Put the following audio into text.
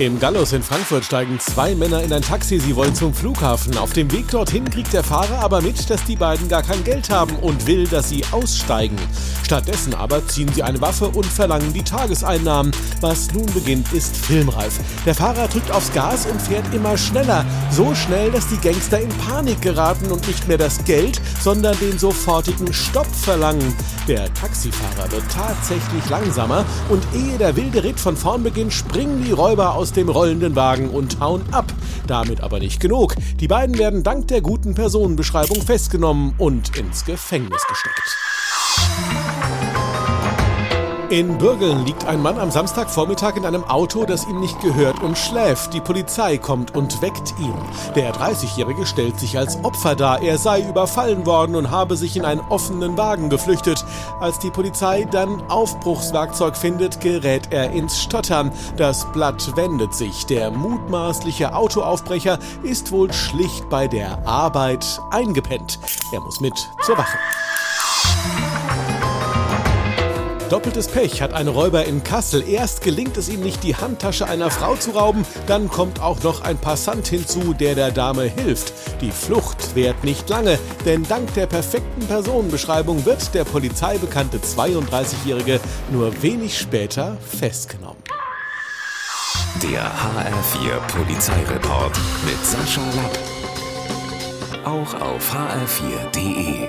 Im Gallus in Frankfurt steigen zwei Männer in ein Taxi. Sie wollen zum Flughafen. Auf dem Weg dorthin kriegt der Fahrer aber mit, dass die beiden gar kein Geld haben und will, dass sie aussteigen. Stattdessen aber ziehen sie eine Waffe und verlangen die Tageseinnahmen. Was nun beginnt, ist filmreif. Der Fahrer drückt aufs Gas und fährt immer schneller. So schnell, dass die Gangster in Panik geraten und nicht mehr das Geld, sondern den sofortigen Stopp verlangen. Der Taxifahrer wird tatsächlich langsamer und ehe der wilde Ritt von vorn beginnt, springen die Räuber aus aus dem rollenden Wagen und hauen ab. Damit aber nicht genug. Die beiden werden dank der guten Personenbeschreibung festgenommen und ins Gefängnis gesteckt. In Bürgeln liegt ein Mann am Samstagvormittag in einem Auto, das ihm nicht gehört und schläft. Die Polizei kommt und weckt ihn. Der 30-Jährige stellt sich als Opfer dar. Er sei überfallen worden und habe sich in einen offenen Wagen geflüchtet. Als die Polizei dann Aufbruchswerkzeug findet, gerät er ins Stottern. Das Blatt wendet sich. Der mutmaßliche Autoaufbrecher ist wohl schlicht bei der Arbeit eingepennt. Er muss mit zur Wache. Doppeltes Pech hat ein Räuber in Kassel. Erst gelingt es ihm nicht, die Handtasche einer Frau zu rauben, dann kommt auch noch ein Passant hinzu, der der Dame hilft. Die Flucht währt nicht lange, denn dank der perfekten Personenbeschreibung wird der Polizei bekannte 32-Jährige nur wenig später festgenommen. Der HR4 Polizeireport mit Sascha Lapp. Auch auf hr4.de.